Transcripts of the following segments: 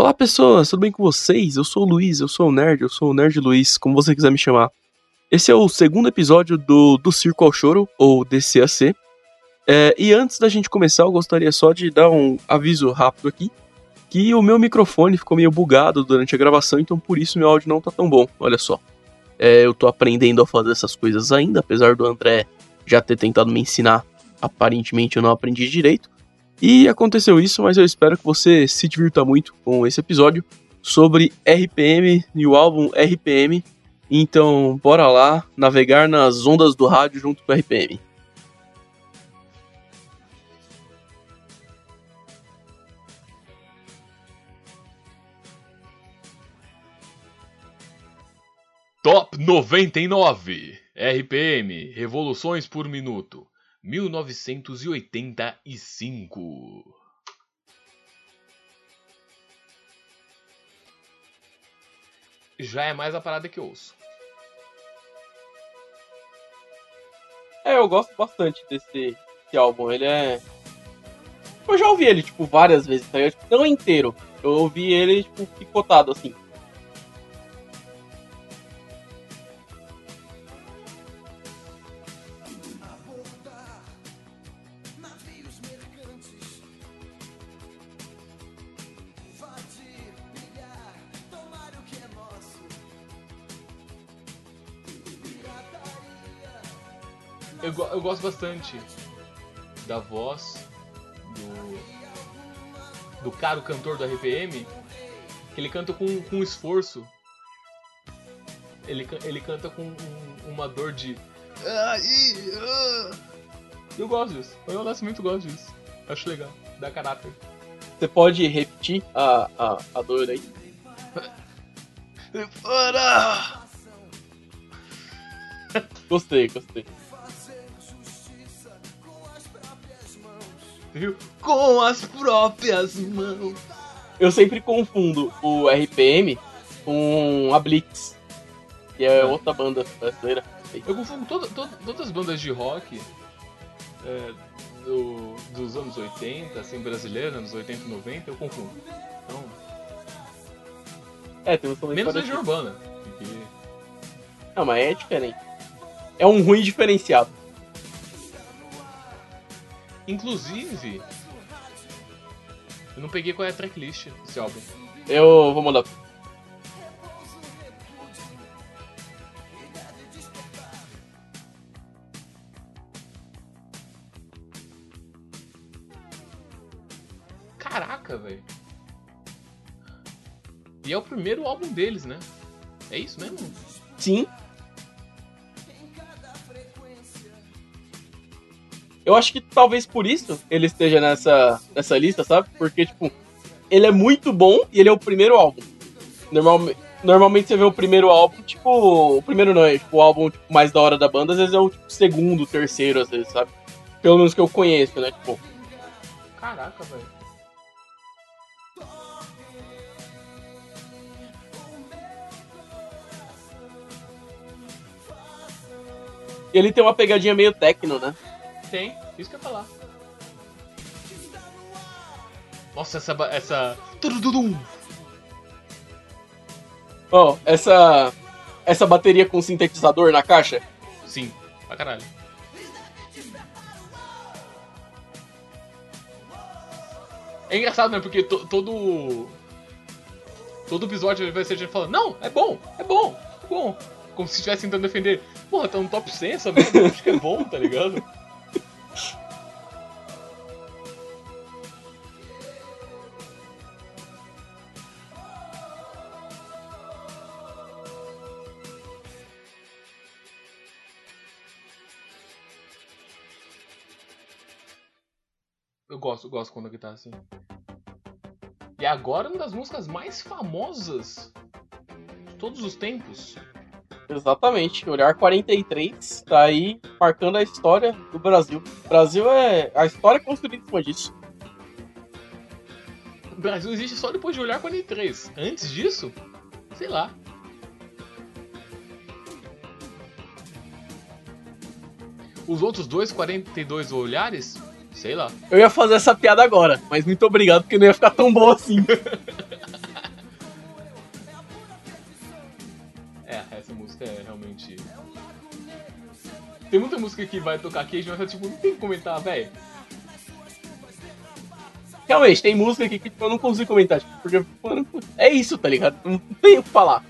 Olá pessoas, tudo bem com vocês? Eu sou o Luiz, eu sou o Nerd, eu sou o Nerd Luiz, como você quiser me chamar. Esse é o segundo episódio do, do Circo ao Choro, ou DCAC. É, e antes da gente começar, eu gostaria só de dar um aviso rápido aqui, que o meu microfone ficou meio bugado durante a gravação, então por isso meu áudio não tá tão bom, olha só. É, eu tô aprendendo a fazer essas coisas ainda, apesar do André já ter tentado me ensinar, aparentemente eu não aprendi direito. E aconteceu isso, mas eu espero que você se divirta muito com esse episódio sobre RPM e o álbum RPM. Então, bora lá navegar nas ondas do rádio junto com o RPM. Top 99 RPM Revoluções por Minuto 1985 Já é mais a parada que eu ouço. É, eu gosto bastante desse, desse álbum. Ele é. Eu já ouvi ele, tipo, várias vezes, tá? Eu, tipo, não inteiro. Eu ouvi ele, tipo, picotado, assim. Eu, eu gosto bastante da voz do, do cara, o cantor do RPM, que ele canta com, com esforço. Ele, ele canta com um- uma dor de. "Ai, ah". Eu gosto disso. Eu honestamente gosto disso. Acho legal. Dá caráter. Você pode repetir a, a, a dor aí? Fora! Gostei, gostei. Viu? Com as próprias mãos. Eu sempre confundo o RPM com a Blitz, que é outra banda brasileira. Eu confundo toda- todas as bandas de rock é, do- dos anos 80, assim, brasileiras, anos 80 e 90, eu confundo. Então, É, tem menos. Legião Urbana. porque- Não, mas é diferente. É um ruim diferenciado. Inclusive, eu não peguei qual é a tracklist desse álbum. Eu vou mandar. Caraca, velho. E é o primeiro álbum deles, né? É isso mesmo? Sim. Eu acho que talvez por isso ele esteja nessa, nessa lista, sabe? Porque, tipo, ele é muito bom e ele é o primeiro álbum. Normalme- normalmente você vê o primeiro álbum, tipo, o primeiro não é, tipo, o álbum tipo, mais da hora da banda, às vezes é o tipo, segundo, terceiro, às vezes, sabe? Pelo menos que eu conheço, né? Tipo, Caraca, velho. ele tem uma pegadinha meio techno, né? Tem, isso que eu ia falar. Nossa, essa. essa... Ó, essa essa bateria com sintetizador na caixa, Sim, pra caralho. É engraçado, né? Porque to- todo. Todo episódio vai ser gente falando: Não, é bom, é bom, é bom. Como se estivesse tentando defender. Porra, tá no top 100 essa merda, acho que é bom, tá ligado? Eu gosto, eu gosto quando a guitarra assim. E agora uma das músicas mais famosas de todos os tempos. Exatamente, Olhar 43 tá aí marcando a história do Brasil. O Brasil é. A história é construída em cima disso. O Brasil existe só depois de olhar 43. Antes disso, sei lá. Os outros dois 42 olhares, Sei lá. Eu ia fazer essa piada agora, mas muito obrigado porque não ia ficar tão bom assim. é, essa música é realmente. Tem muita música que vai tocar aqui, mas é tipo, não tem que comentar, velho. Realmente, tem música aqui que eu não consigo comentar. Tipo, porque, mano, é isso, tá ligado? Não tem o que falar.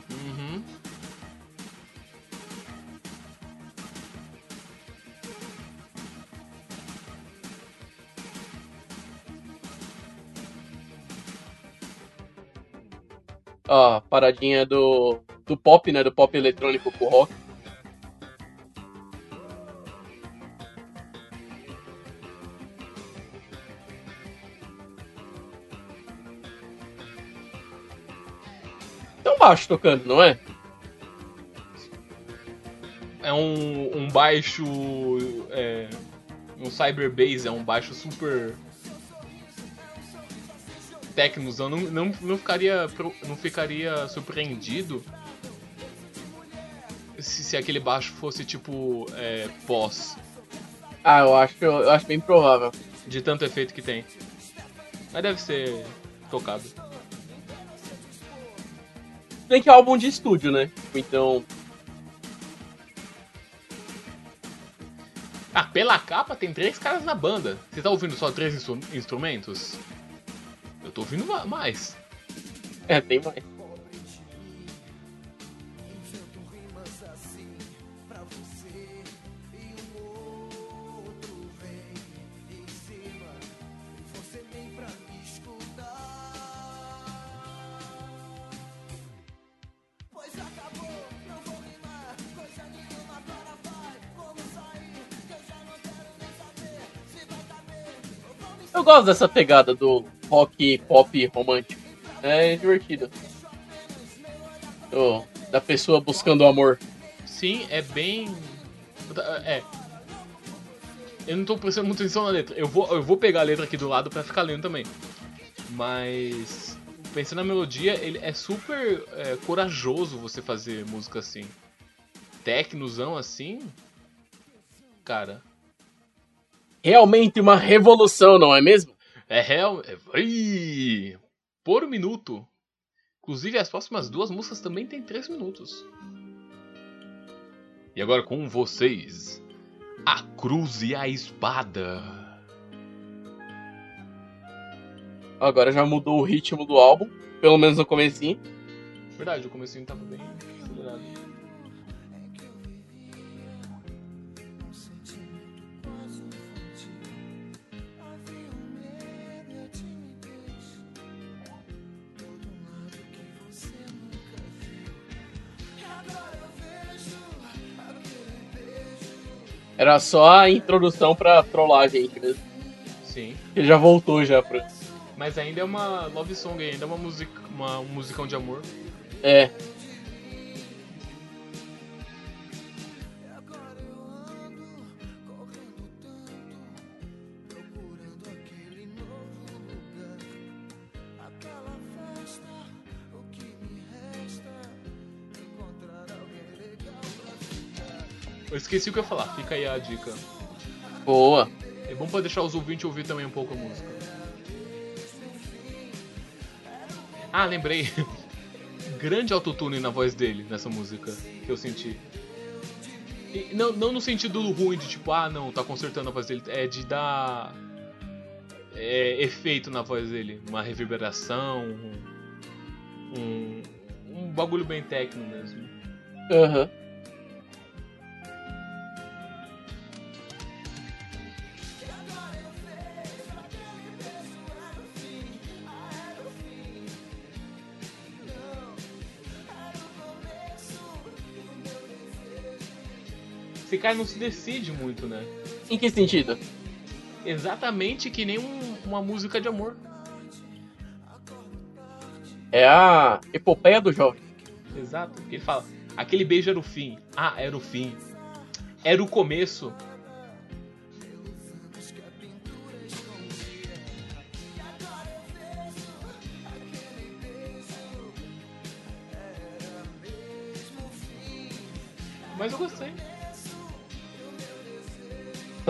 A paradinha do, do pop, né? Do pop eletrônico pro rock. Um baixo tocando, não é? É um, um baixo. É, um cyber bass, é um baixo super. Tecnosão. Não, não, não, ficaria, não ficaria surpreendido se, se aquele baixo fosse tipo. É, pós. Ah, eu acho, eu acho bem provável. De tanto efeito que tem. Mas deve ser tocado. Bem que é álbum de estúdio, né? Então, Ah, pela capa tem três caras na banda. Você tá ouvindo só três instru- instrumentos? Eu tô ouvindo ma- mais. é, tem mais. Eu gosto dessa pegada do rock pop romântico. É divertido. Do- da pessoa buscando o amor. Sim, é bem. É. Eu não tô prestando muita atenção na letra. Eu vou, eu vou pegar a letra aqui do lado pra ficar lendo também. Mas. Pensando na melodia, ele é super é, corajoso você fazer música assim. Tecnozão assim. Cara. Realmente uma revolução, não é mesmo? É real. É, Ih, por minuto. Inclusive, as próximas duas músicas também tem três minutos. E agora com vocês: A Cruz e a Espada. Agora já mudou o ritmo do álbum, pelo menos no comecinho. Verdade, o comecinho tava bem acelerado. Era só a introdução pra trollagem aí, mesmo. Sim. Ele já voltou já pra. Mas ainda é uma love song, ainda é uma, music, uma, um musicão de amor. É. Eu esqueci o que eu ia falar, fica aí a dica. Boa. É bom pra deixar os ouvintes ouvir também um pouco a música. Ah, lembrei. Grande autotune na voz dele nessa música que eu senti. E não, não no sentido ruim de tipo, ah não, tá consertando a voz dele. É de dar é, efeito na voz dele. Uma reverberação. Um, um, um bagulho bem técnico mesmo. Aham. Esse cara não se decide muito, né? Em que sentido? Exatamente que nem um- uma música de amor. É a epopeia do jovem. Exato. Ele fala, aquele beijo era o fim. Ah, era o fim. Era o começo. Mas eu gostei.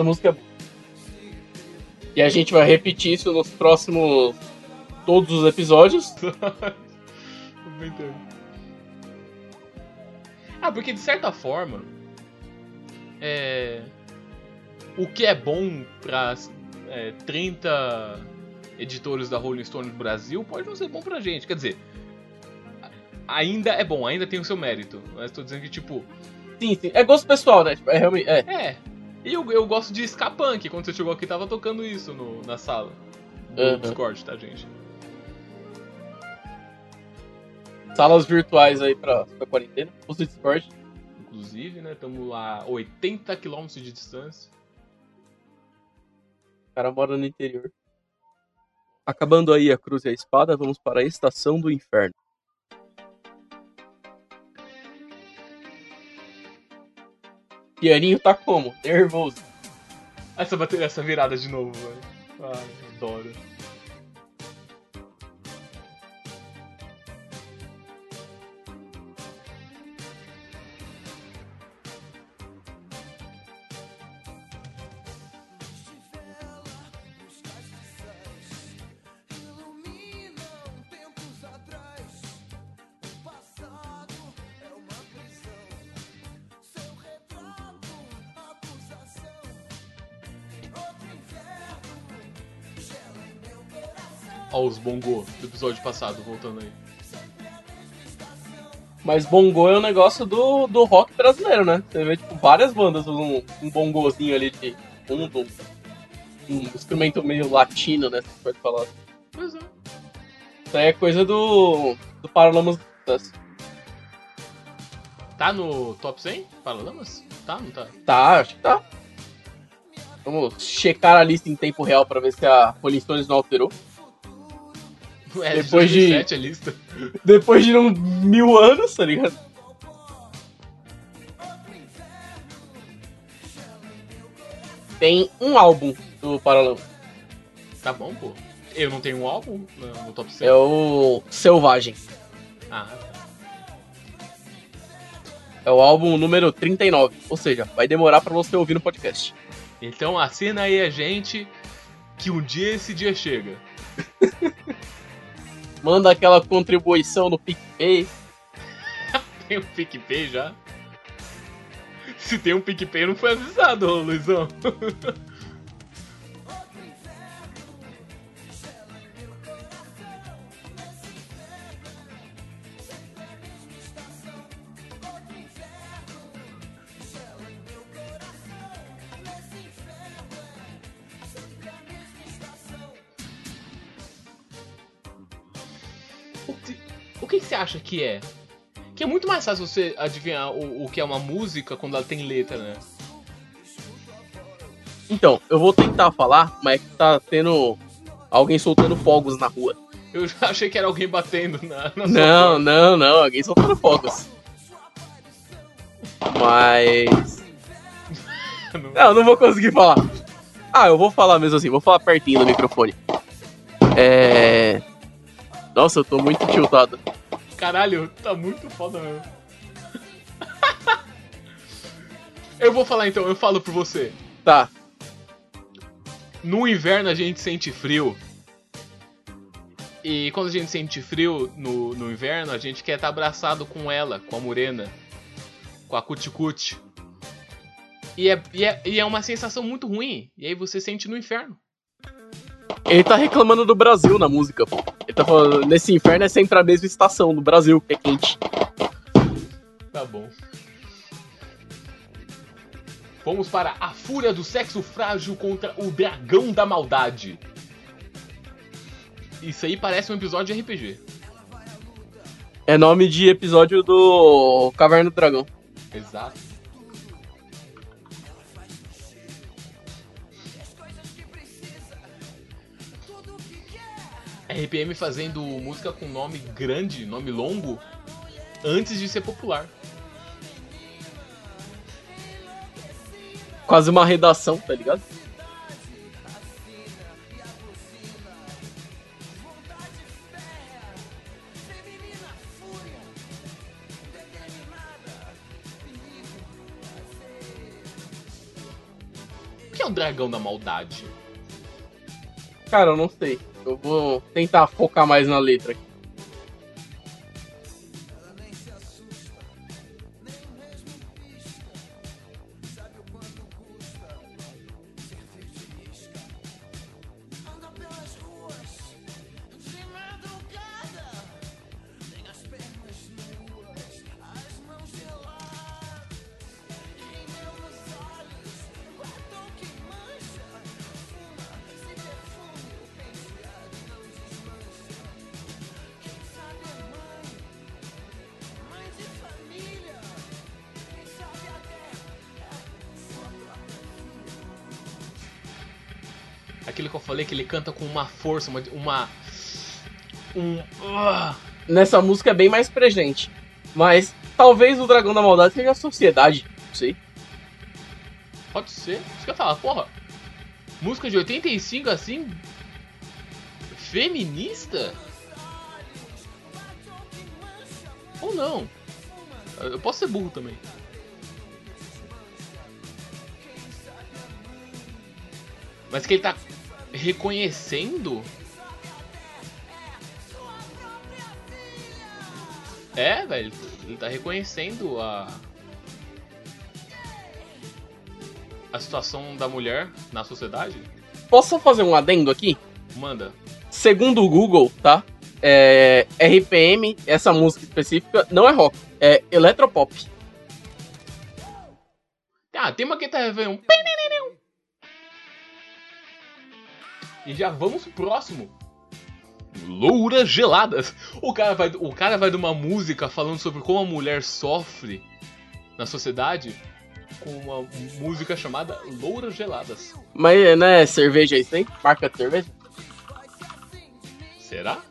Essa música. E a gente vai repetir isso nos próximos. Todos os episódios. Ah, porque de certa forma. É. O que é bom para é, 30 editores da Rolling Stone do Brasil pode não ser bom pra gente. Quer dizer, ainda é bom, ainda tem o seu mérito. Mas tô dizendo que, tipo. Sim, sim. É gosto pessoal, né? Tipo, é realmente. É. É. E eu, eu gosto de ska punk. Quando você chegou aqui, tava tocando isso no, na sala. Do Uhum. Discord, tá, gente? Salas virtuais aí pra, pra quarentena. O Discord. Inclusive, né? Estamos a 80 km de distância. O cara mora no interior. Acabando aí a cruz e a espada, vamos para a estação do inferno. Pianinho tá como? Nervoso. Essa essa virada de novo, velho. Ai, adoro. Ó, os bongô do episódio passado, voltando aí. Mas bongo é um negócio do, do rock brasileiro, né? Você vê, tipo, várias bandas um, um bongozinho ali de fundo. Um instrumento meio latino, né? Você pode falar. Pois é. Isso aí é coisa do, do Paralamas. Tá no top 100? Paralamas? Tá, não tá? Tá, acho que tá. Vamos checar a lista em tempo real pra ver se a Rolling Stones não alterou. É, Depois de- 2007 a lista. Depois de um mil anos, tá ligado? Tem um álbum do Paralamas. Tá bom, pô. Eu não tenho um álbum no, top 100. É o Selvagem. Ah, É o álbum número 39. Ou seja, vai demorar pra você ouvir no podcast. então assina aí a gente que um dia esse dia chega. Manda aquela contribuição no PicPay. Tem um PicPay já? Se tem um PicPay, não foi avisado, Luizão. que é? Que é muito mais fácil você adivinhar o, o que é uma música quando ela tem letra, né? Então, eu vou tentar falar, mas é tá tendo alguém soltando fogos na rua. Eu já achei que era alguém batendo na, na Não, não, não, alguém soltando fogos. Mas. Não. Não, não vou conseguir falar. Ah, eu vou falar mesmo assim, vou falar pertinho do microfone. É. Nossa, eu tô muito tiltado. Caralho, tá muito foda mesmo. eu vou falar então, eu falo por você. Tá. No inverno a gente sente frio. E quando a gente sente frio no, no inverno, a gente quer estar abraçado com ela, com a morena, com a cuticute. E é, e, é, e é uma sensação muito ruim. E aí você sente no inferno. Ele tá reclamando do Brasil na música, pô. Ele tá falando, nesse inferno é sempre a mesma estação, do Brasil, que é quente. Tá bom. Vamos para a fúria do sexo frágil contra o dragão da maldade. Isso aí parece um episódio de RPG. É nome de episódio do Caverna do Dragão. Exato. RPM fazendo música com nome grande, nome longo, antes de ser popular. Quase uma redação, tá ligado? O que é o dragão da maldade? Cara, eu não sei. Eu vou tentar focar mais na letra aqui. Aquilo que eu falei que ele canta com uma força, uma. uma um. Uh, Nessa música é bem mais presente. Mas talvez o Dragão da Maldade seja a sociedade. Não sei. pode ser. Isso que eu falo, porra. Música de 85 assim. Feminista? Ou não? Eu posso ser burro também. Mas que ele tá reconhecendo. É, velho. Ele tá reconhecendo a. A situação da mulher na sociedade. Posso fazer um adendo aqui? Manda. Segundo o Google, tá? É, RPM, essa música específica, não é rock, é eletropop. Ah, tem uma que tá vendo. E já vamos pro próximo. Louras geladas. O cara vai, o cara vai de uma música falando sobre como a mulher sofre na sociedade com uma música chamada Louras geladas. Mas não é cerveja isso aí? Marca de cerveja? Será?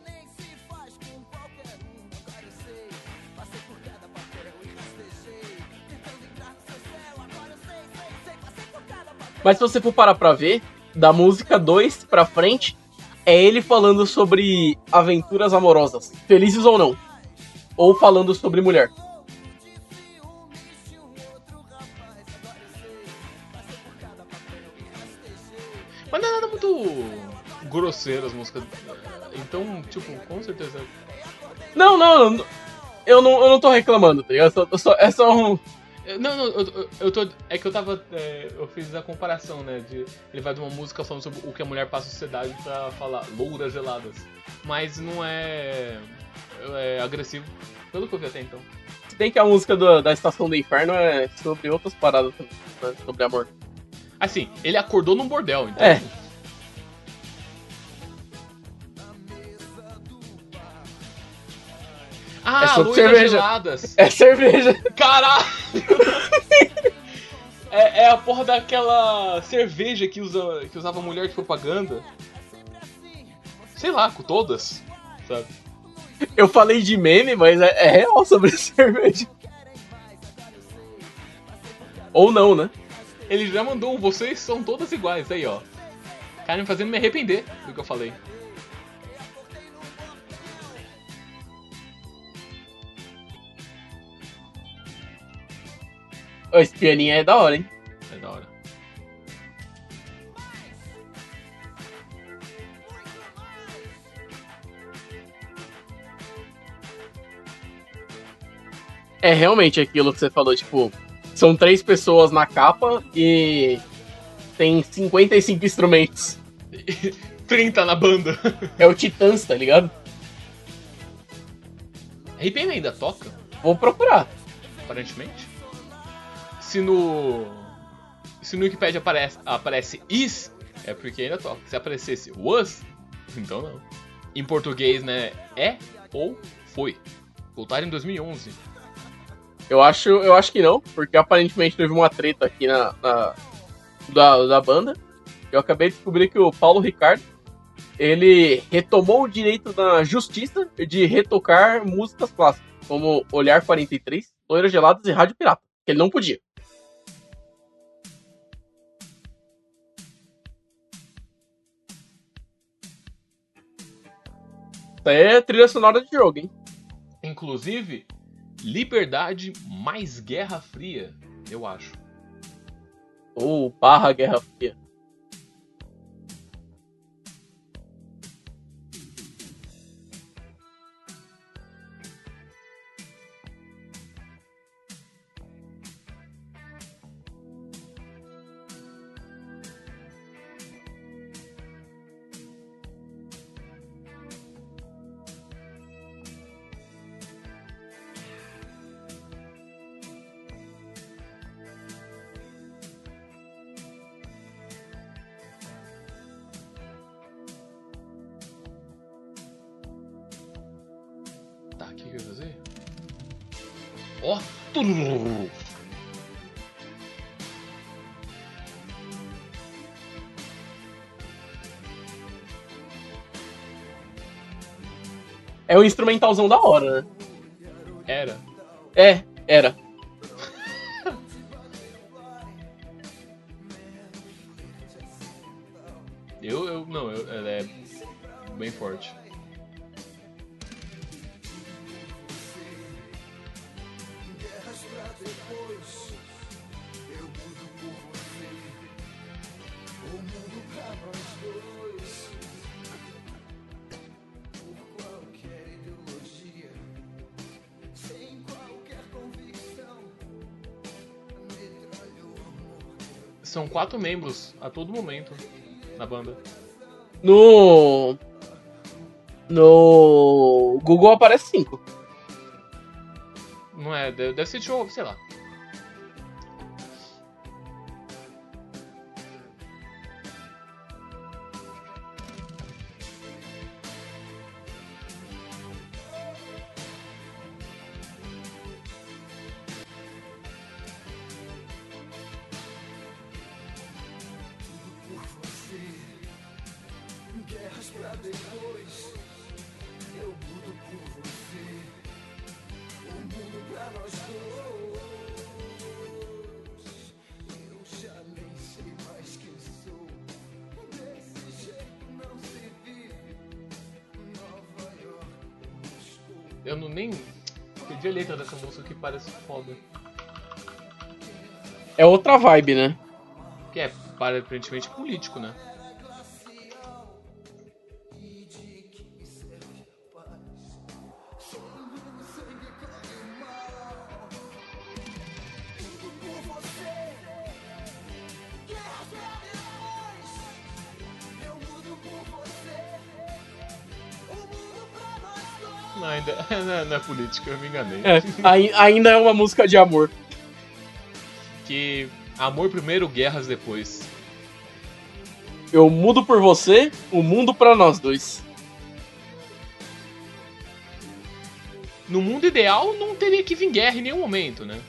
Mas se você for parar pra ver, da música 2 pra frente, é ele falando sobre aventuras amorosas, felizes ou não. Ou falando sobre mulher. Mas não é nada muito grosseiro as músicas. Então, tipo, com certeza. Não, não, não, eu não, eu não tô reclamando, tá ligado? Eu só- é só um. Não, não, eu, eu- tô. É que eu tava. é, eu fiz a comparação, né? De, ele vai de uma música falando sobre o que a mulher passa na sociedade pra falar louras geladas. Mas não é. é agressivo. Pelo que eu vi até então. Se bem que a música do- da Estação do Inferno é sobre outras paradas, né? sobre amor. Assim, ele acordou num bordel, então. É. Ah, É sobre cerveja. geladas. É cerveja. Caralho! é, é a porra daquela cerveja que, usa, que usava mulher de propaganda. Sei lá, com todas. Sabe? Eu falei de meme, mas é, é real sobre cerveja. Ou não, né? Ele já mandou um, vocês são todas iguais, aí ó. Cara, me fazendo me arrepender do que eu falei. Ô, Esse pianinho é da hora, hein? É da hora. É realmente aquilo que você falou, tipo, são três pessoas na capa e tem 55 instrumentos. 30 na banda. É o Titãs, tá ligado? RPM ainda toca, Vou procurar. aparentemente. Se no. Se no Wikipedia aparece, aparece is, é porque ainda toca. Se aparecesse was, então não. Em português, né? É ou foi. Voltaram em 2011. Eu acho, eu acho que não, porque aparentemente teve uma treta aqui na, na- da, da banda. Eu acabei de descobrir que o Paulo Ricardo ele retomou o direito da justiça de retocar músicas clássicas, como Olhar 43, Loiras Geladas e Rádio Pirata, que ele não podia. É trilha sonora de jogo, hein? Inclusive, liberdade mais Guerra Fria, eu acho. Ou barra Guerra Fria. Um instrumentalzão da hora, né? Era. É, era. Eu, eu não, eu, ela é bem forte. São quatro membros a todo momento na banda. No. No. Google aparece cinco. Não é, deve deve ser show, sei lá. Parece foda. É outra vibe, né? Que é aparentemente político, né? Não, não é, política, eu me enganei. É, ai- ainda é uma música de amor. Que amor primeiro, guerras depois. Eu mudo por você, o mundo pra nós dois. No mundo ideal, não teria que vir guerra em nenhum momento, né?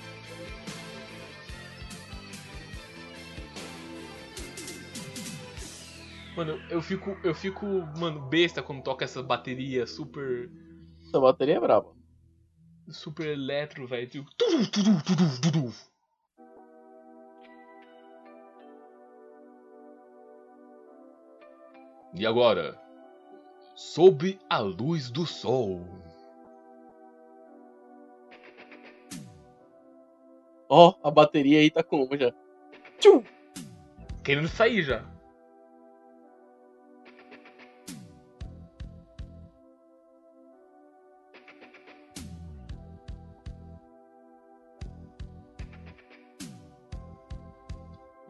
Mano, eu fico, eu fico, mano, besta quando toca essa bateria super, Essa bateria é braba. super eletro, velho. Tipo. E agora, sob a luz do sol. Ó, a bateria aí tá como já? Tchum! Querendo sair já.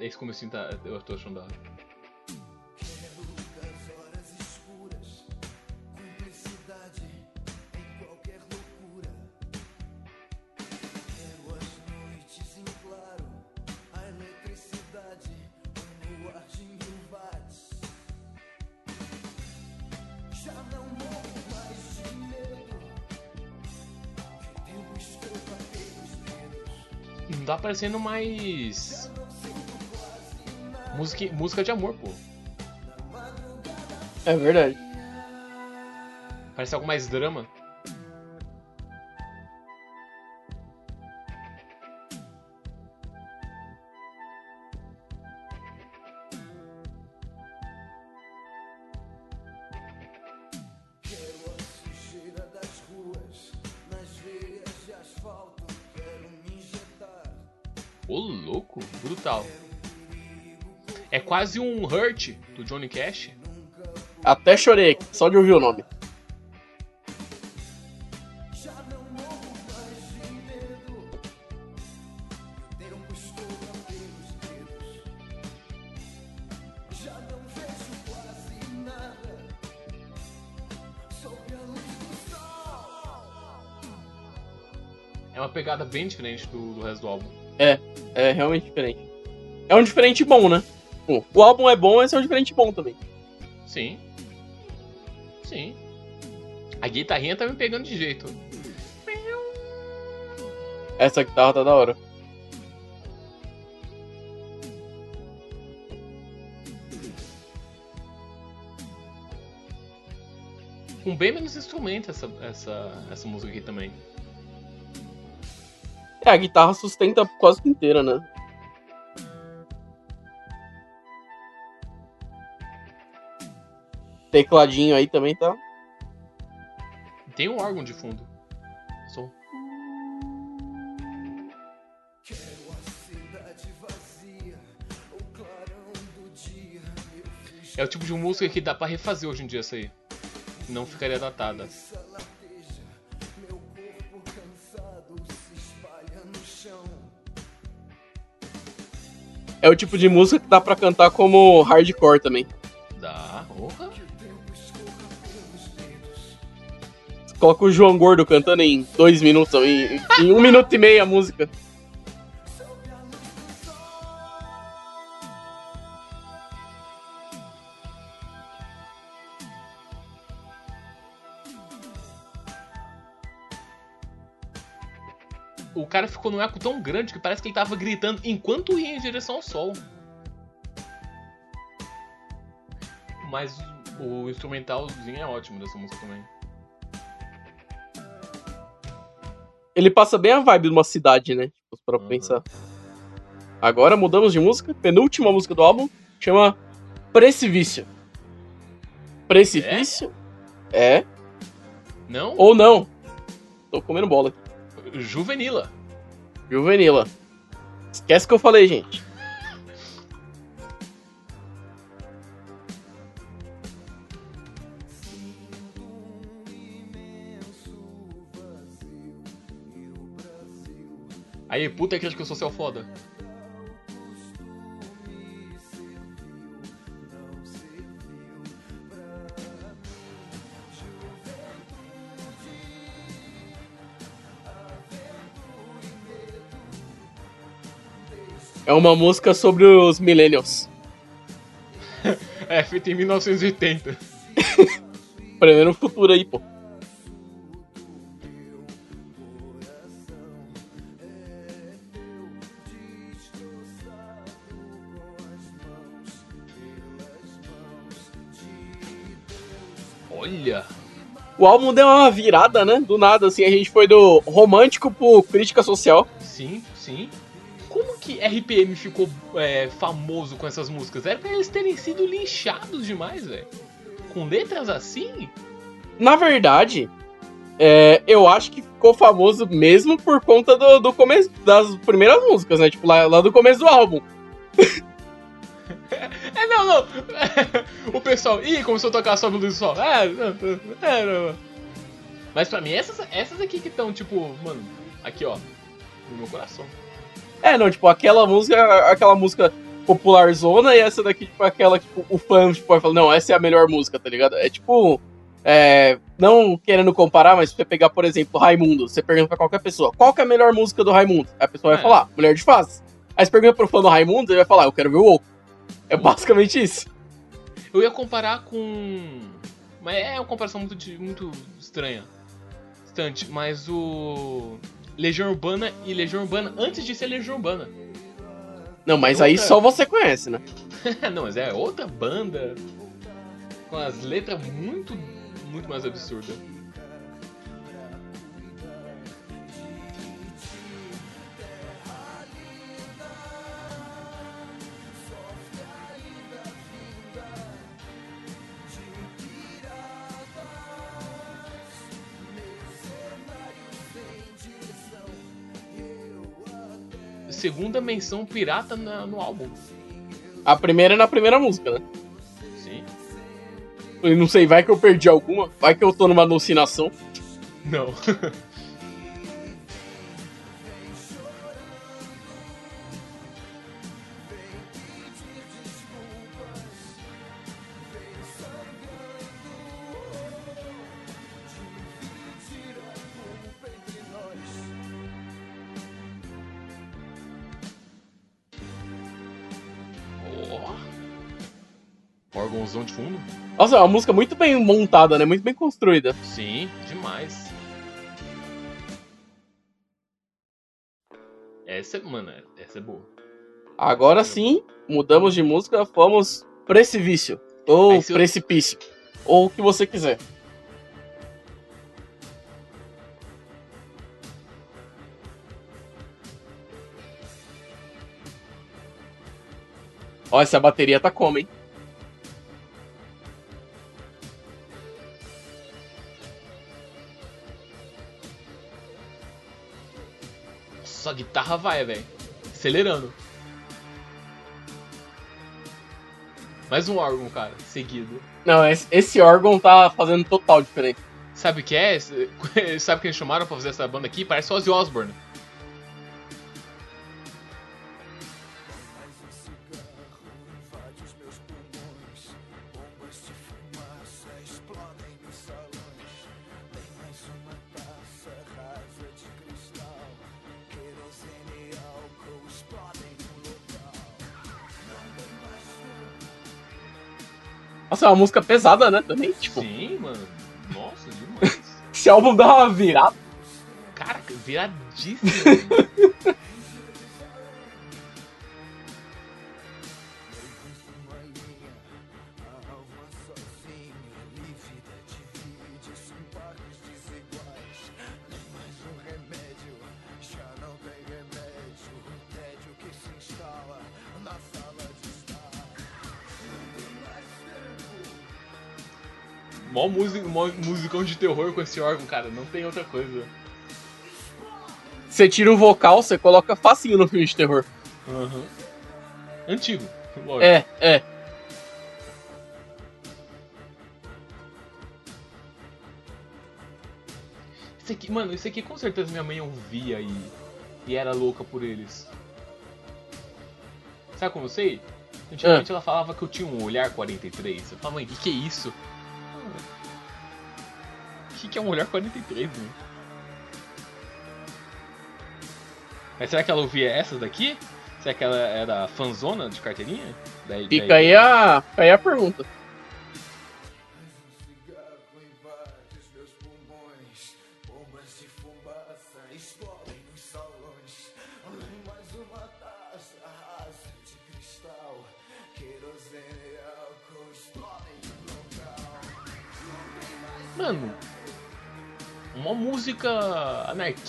Esse comecinho tá. Eu tô achando da hora. Tá parecendo mais. Música, música de amor, pô. É verdade. Parece algo mais drama. Quase um Hurt do Johnny Cash. Até chorei só de ouvir o nome. É uma pegada bem diferente do, do resto do álbum. É realmente diferente. É um diferente bom, né? Pô, o álbum é bom, esse é um diferente bom também. Sim. Sim. A guitarrinha tá me pegando de jeito. Essa guitarra tá da hora. com bem menos instrumento essa, essa, essa música aqui também. É, a guitarra sustenta quase inteira, né? Tecladinho aí também tá. Tem um órgão de fundo. Só. É o tipo de música que dá pra refazer hoje em dia essa aí. Não ficaria datada. É o tipo de música que dá pra cantar como hardcore também. Coloca o João Gordo cantando em dois minutos, em, em um minuto e meio a música. O cara ficou num eco tão grande que parece que ele tava gritando enquanto ia em direção ao sol. Mas o instrumentalzinho é ótimo dessa música também. Ele passa bem a vibe de uma cidade, né? Tipo, pra Uhum. pensar. Agora mudamos de música. Penúltima música do álbum. Chama Precipício. Precipício? É. Não? Ou não. Tô comendo bola. Juvenila. Juvenila. Esquece o que eu falei, gente. Aí, puta que acha que eu sou seu foda. É uma música sobre os millennials. É, feito em 1980. Prevendo o futuro aí, pô. O álbum deu uma virada, né? Do nada, assim, a gente foi do romântico pro crítica social. Sim, sim. Como que RPM ficou é, famoso com essas músicas? Era pra eles terem sido linchados demais, velho. Com letras assim? Na verdade, é, eu acho que ficou famoso mesmo por conta do, do começo das primeiras músicas, né? Tipo, lá, lá do começo do álbum. É, não, não. o pessoal, ih, começou a tocar luz do sol. É, não, é, não. Mas pra mim, essas, essas aqui que estão, tipo, mano, aqui ó, no meu coração. É, não, tipo, aquela música, aquela música popular zona e essa daqui, tipo, aquela que tipo, o fã tipo, vai falar, não, essa é a melhor música, tá ligado? É tipo. É, não querendo comparar, mas se você pegar, por exemplo, Raimundo, você pergunta pra qualquer pessoa, qual que é a melhor música do Raimundo? Aí a pessoa vai É. falar, Mulher de Face. Aí você pergunta pro fã do Raimundo, ele vai falar, eu quero ver o Oco. É basicamente isso. Eu ia comparar com. Mas é uma comparação muito, muito estranha. Distante, mas o. Legião Urbana e Legião Urbana antes de ser Legião Urbana. Não, mas aí Outra- só você conhece, né? Não, mas é outra banda com as letras muito, muito mais absurdas. Segunda menção pirata na- no álbum. A primeira é na primeira música, né? Sim. Eu não sei, vai que eu perdi alguma, vai que eu tô numa alucinação. Não. Nossa, é uma música muito bem montada, né? Muito bem construída. Sim, demais. Essa, mano, essa é boa. Agora sim, mudamos de música, fomos precipício. Ou Esse precipício. Ou o que você quiser. Ó, essa bateria tá como, hein? A guitarra vai, velho. Acelerando. Mais um órgão, cara, seguido. Não, esse, esse órgão tá fazendo total diferença. Sabe o que é? Sabe quem eles chamaram pra fazer essa banda aqui? Parece o Ozzy Osbourne. Nossa, é uma música pesada, né? Também, tipo. Sim, mano. Nossa, demais. Esse álbum dá uma virada. Caraca, viradíssimo. mó, música, mó musicão de terror com esse órgão, cara. Não tem outra coisa. Você tira o vocal, você coloca facinho no filme de terror. Uhum. Antigo, lógico. É, é. Esse aqui, mano, esse aqui com certeza minha mãe ouvia e, e era louca por eles. Sabe como eu sei? Antigamente Ah. ela falava que eu tinha um olhar 43. Eu falava, mãe, o que, que é isso? Que, é olhar 43, mano? Mas será que ela ouvia essas daqui? Será que ela era fanzona de carteirinha? Daí, Fica daí- aí a, fica aí a pergunta.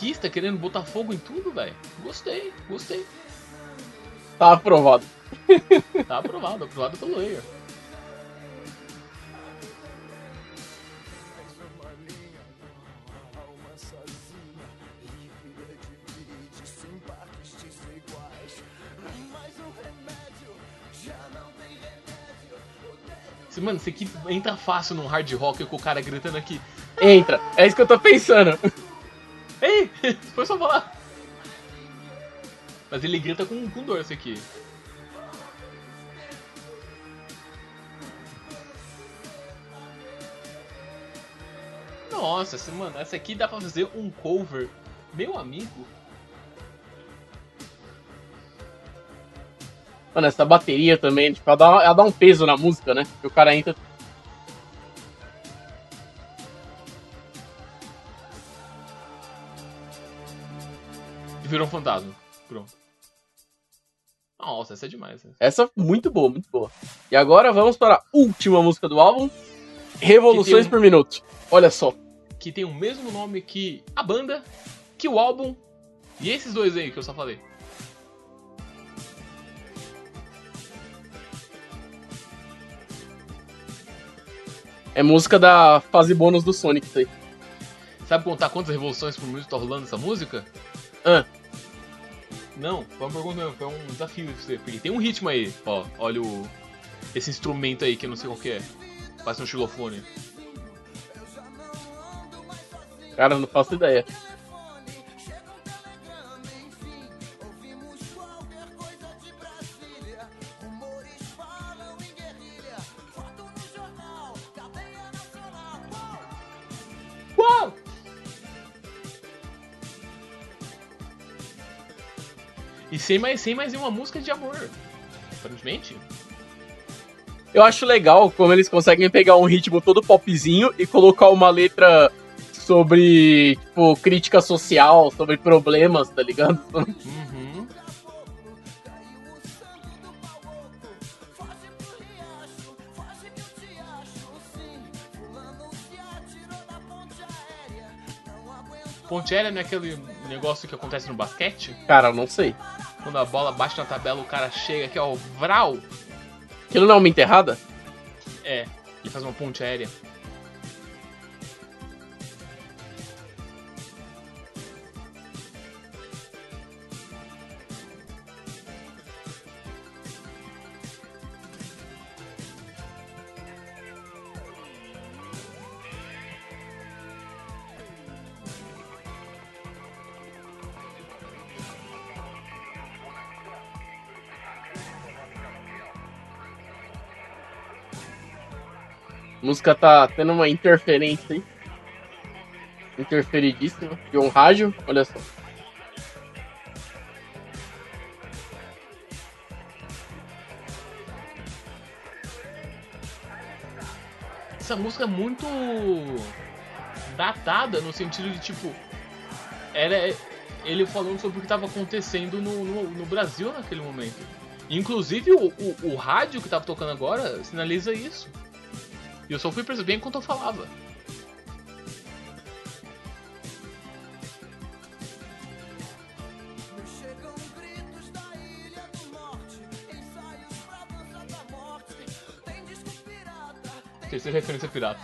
Anarquista querendo botar fogo em tudo, velho. Gostei, gostei. Tá aprovado. Tá aprovado, aprovado pelo Layer. Mano, isso aqui entra fácil num hard rock com o cara gritando aqui. Entra. É isso que eu tô pensando. Foi só falar. Mas ele grita com, com dor esse aqui. Nossa, mano, essa aqui dá pra fazer um cover. Meu amigo. Mano, essa bateria também, tipo, ela dá, ela dá um peso na música, né? O cara entra. Fantasma. Pronto. Nossa, essa é demais. né? Essa muito boa, muito boa. E agora vamos para a última música do álbum. Revoluções um- por minuto. Olha só. Que tem o mesmo nome que a banda, que o álbum e esses dois aí que eu só falei. É música da fase bônus do Sonic, isso aí. Sabe contar quantas revoluções por minuto tá rolando essa música? Ah. Não, foi uma pergunta mesmo, foi um desafio você. Porque tem um ritmo aí, ó. Olha o. Esse instrumento aí que eu não sei qual que é. Parece um xilofone. Cara, não faço ideia. Sem mais, sem mais nenhuma música de amor. Aparentemente. Eu acho legal como eles conseguem pegar um ritmo todo popzinho e colocar uma letra sobre, tipo, crítica social, sobre problemas, tá ligado? Uhum. Ponte aérea não é aquele negócio que acontece no basquete? Cara, eu não sei. Quando a bola bate na tabela, o cara chega aqui, ó, vral, Aquilo não é uma enterrada? É, ele faz uma ponte aérea. A música tá tendo uma interferência aí. Interferidíssima. De um rádio, olha só. Essa música é muito datada no sentido de tipo. Era ele falando sobre o que estava acontecendo no, no, no, Brasil naquele momento. Inclusive o, o, o rádio que estava tocando agora sinaliza isso. E eu só fui perceber enquanto eu falava. Terceira referência pirata.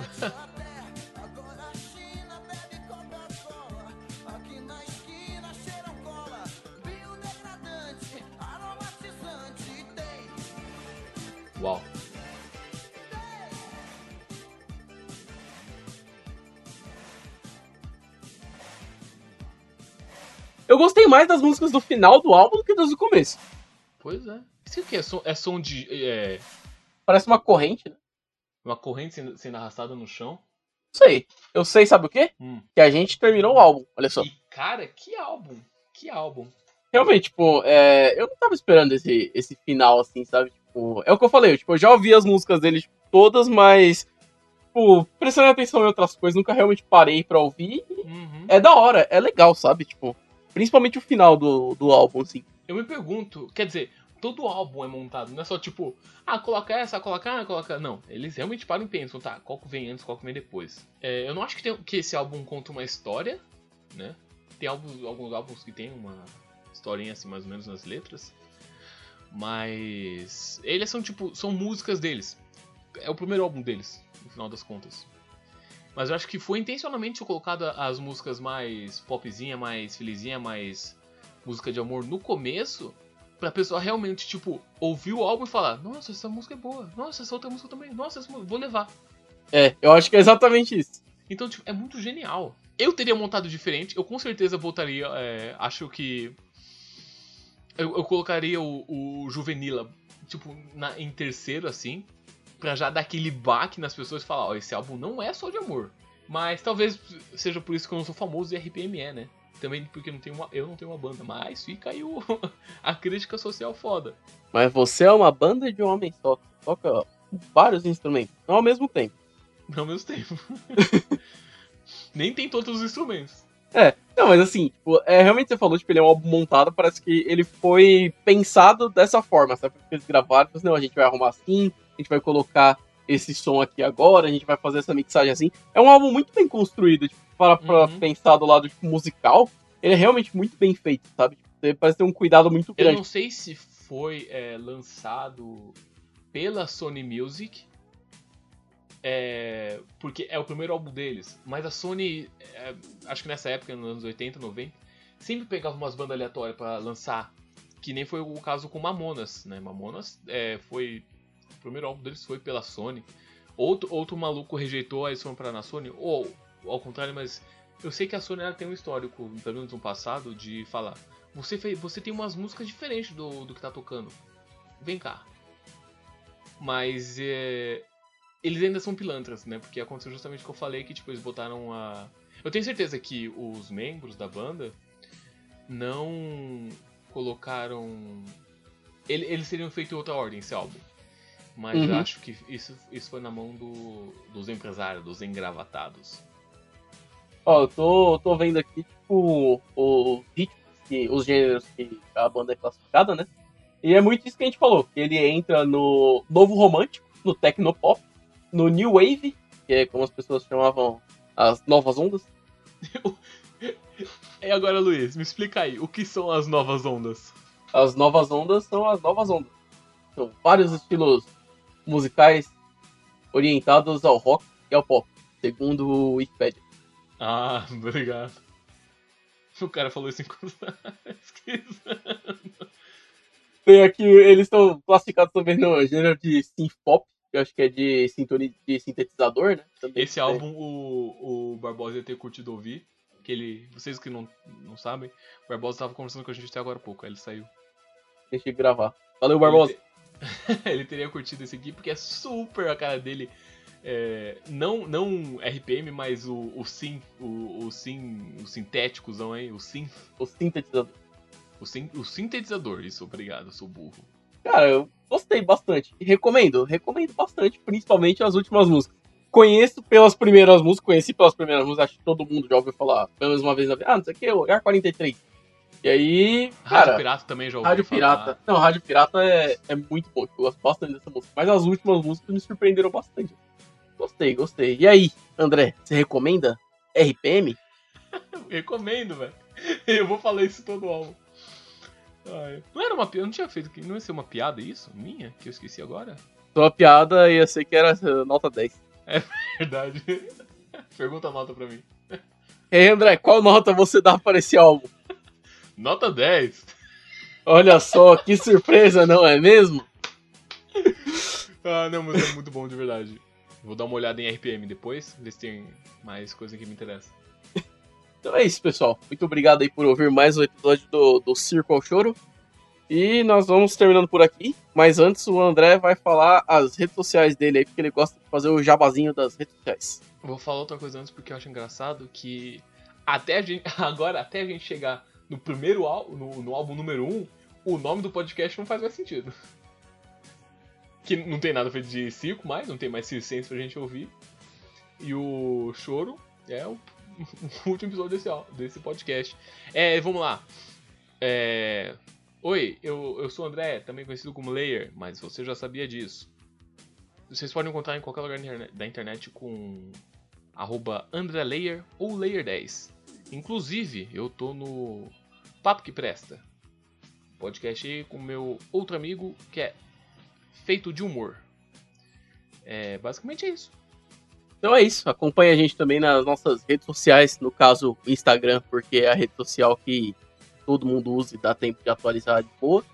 Mais das músicas do final do álbum do que das do começo. Pois é. Isso aqui é som, é som de. É... Parece uma corrente, né? Uma corrente sendo, sendo arrastada no chão. Sei. Eu sei, sabe o quê? Hum. Que a gente terminou o álbum, olha só. E, cara, que álbum! Que álbum! Realmente, tipo, é, eu não tava esperando esse, esse final, assim, sabe? Tipo, é o que eu falei, eu, tipo, eu já ouvi as músicas dele tipo, todas, mas, tipo, prestando atenção em outras coisas, nunca realmente parei pra ouvir. Uhum. É da hora, é legal, sabe? Tipo, principalmente o final do, do álbum, assim. Eu me pergunto, quer dizer, todo álbum é montado, não é só tipo, ah, coloca essa, coloca, coloca. Não, eles realmente param e pensam, tá, qual que vem antes, qual que vem depois. É, eu não acho que, tem, que esse álbum conta uma história, né? Tem álbuns, alguns álbuns que tem uma historinha assim, mais ou menos nas letras. Mas. Eles são tipo. São músicas deles. É o primeiro álbum deles, no final das contas. Mas eu acho que foi intencionalmente colocado as músicas mais popzinha, mais felizinha, mais música de amor no começo, pra pessoa realmente, tipo, ouvir o álbum e falar: Nossa, essa música é boa. Nossa, essa outra música também. Nossa, essa vou levar. É, eu acho que é exatamente isso. Então, tipo, é muito genial. Eu teria montado diferente, eu com certeza voltaria. É, acho que. Eu, eu colocaria o, o, Juvenila, tipo, na, em terceiro, assim. Pra já dar aquele baque nas pessoas e falar: Ó, esse álbum não é só de amor. Mas talvez seja por isso que eu não sou famoso e RPM é, né? Também porque não tenho uma, eu não tenho uma banda. Mas fica aí o, a crítica social foda. Mas você é uma banda de homem só. Toca vários instrumentos, não ao mesmo tempo. Não ao mesmo tempo. Nem tem todos os instrumentos. É, não, mas assim, tipo, é, realmente você falou, tipo, ele é um álbum montado, parece que ele foi pensado dessa forma, sabe? Porque eles gravaram, não, a gente vai arrumar assim, a gente vai colocar esse som aqui agora, a gente vai fazer essa mixagem assim. É um álbum muito bem construído, tipo, para Uhum. pensar do lado tipo, musical, ele é realmente muito bem feito, sabe? Tipo, parece ter um cuidado muito Eu grande. não sei se foi é, lançado pela Sony Music, é, porque é o primeiro álbum deles, mas a Sony, é, acho que nessa época, nos anos 80, 90, sempre pegava umas bandas aleatórias pra lançar, que nem foi o caso com Mamonas, né? Mamonas é, foi. O primeiro álbum deles foi pela Sony. Outro, outro maluco rejeitou, aí eles foram pra na Sony, ou ao contrário, mas eu sei que a Sony ela tem um histórico, pelo menos no passado, de falar: você, fez, você tem umas músicas diferentes do, do que tá tocando. Vem cá. Mas é, eles ainda são pilantras, né? Porque aconteceu justamente o que eu falei, que tipo, eles botaram a. Eu tenho certeza que os membros da banda não colocaram. Ele- Eles teriam feito outra ordem esse álbum. Mas Uhum. acho que isso, isso foi na mão do, dos empresários, dos engravatados. Ó, eu tô, tô vendo aqui, tipo, os ritmos, que, os gêneros que a banda é classificada, né? E é muito isso que a gente falou, que ele entra no novo romântico, no tecnopop, no new wave, que é como as pessoas chamavam as novas ondas. E agora, Luiz, me explica aí, o que são as novas ondas? As novas ondas são as novas ondas. São vários estilos musicais orientados ao rock e ao pop, segundo o Wikipedia. Ah, obrigado. O cara falou isso em Tem aqui, eles estão classificados também no gênero de synth pop, que eu acho que é de, sintonia, de sintetizador, né? Também Esse álbum o, o Barbosa ia ter curtido ouvir. Que ele, vocês que não, não sabem, o Barbosa tava conversando com a gente até agora há pouco, aí ele saiu. Deixa eu gravar. Valeu, Barbosa. Ele, ele teria curtido esse aqui porque é super a cara dele. É, não, não RPM, mas o, o sim, o, o sim, o sintéticozão aí, o sim, O sintetizador. o, sim, o sintetizador, isso, obrigado, sou burro. Cara, eu gostei bastante. Recomendo, recomendo bastante, principalmente as últimas músicas. Conheço pelas primeiras músicas, conheci pelas primeiras músicas, acho que todo mundo já ouviu falar pelo menos uma vez na vida. Ah, não sei o que, Olhar 43. E aí, Rádio cara, Pirata também já ouvi Rádio falar. Pirata. Não, Rádio Pirata é, é muito bom, eu gosto bastante dessa música. Mas as últimas músicas me surpreenderam bastante. Gostei, gostei. E aí, André, você recomenda RPM? Recomendo, velho. Eu vou falar isso todo o álbum. Ai, Não era uma piada, não tinha feito, não ia ser uma piada isso? Minha? Que eu esqueci agora? Sua piada ia ser que era eh, nota 10. Verdade. Pergunta a nota pra mim. E aí, André, qual nota você dá para esse álbum? Nota 10. Olha só, que surpresa, não é mesmo? Ah, não, mas é muito bom de verdade. Vou dar uma olhada em RPM depois, ver se tem mais coisa que me interessa. Então é isso, pessoal. Muito obrigado aí por ouvir mais um episódio do, do Circo ao Choro. E nós vamos terminando por aqui. Mas antes, o André vai falar as redes sociais dele aí, porque ele gosta de fazer o jabazinho das redes sociais. Vou falar outra coisa antes porque eu acho engraçado que até a gente, agora, até a gente chegar no primeiro álbum, no, no álbum número 1, um, o nome do podcast não faz mais sentido. Que não tem nada feito de circo mais, não tem mais circense pra gente ouvir. E o choro é o, o último episódio desse, desse podcast. É, vamos lá. É, Oi, eu, eu sou o André, também conhecido como Layer, mas você já sabia disso. Vocês podem encontrar em qualquer lugar da interne- da internet com arroba AndreLayer ou Layer10. Inclusive, eu tô no Papo Que Presta. Podcast aí com meu outro amigo que é feito de humor. É, basicamente é isso. Então é isso. Acompanhe a gente também nas nossas redes sociais, no caso, Instagram, porque é a rede social que todo mundo usa e dá tempo de atualizar de boa.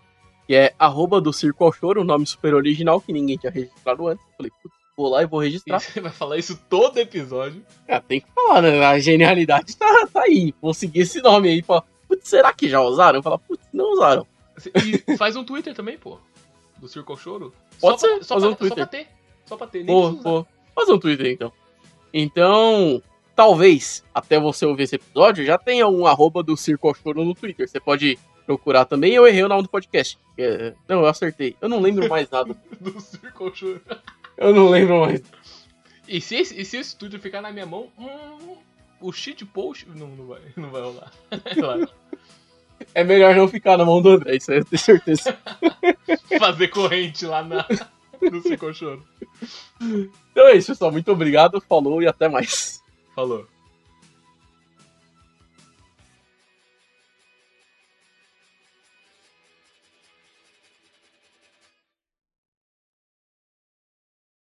Que é arroba do Circo ao Choro, o nome super original que ninguém tinha registrado antes. Falei, putz, vou lá e vou registrar. você vai falar isso todo episódio. É, tem que falar, né? A genialidade tá, tá aí. Vou seguir esse nome aí. Falar, putz, será que já usaram? Falar, putz, não usaram. E faz um Twitter também, pô. Do Circo Choro. Pode só ser, pra, só, fazer pra, um Twitter. só pra ter. Só pra ter. Usar. vou fazer um Twitter então. Então, talvez, até você ouvir esse episódio, já tenha um arroba do Circo Choro no Twitter. Você pode procurar também. Eu errei o nome do podcast. É, não, eu acertei. Eu não lembro mais nada. Do Circo Choro. Eu não lembro mais. E se, esse, e se esse Twitter ficar na minha mão, hum, o shit post não, não, vai, não vai rolar. Claro. É melhor não ficar na mão do André, isso aí eu tenho certeza. Fazer corrente lá na, no Circo ao Choro. Então é isso, pessoal. Muito obrigado, falou e até mais. Falou.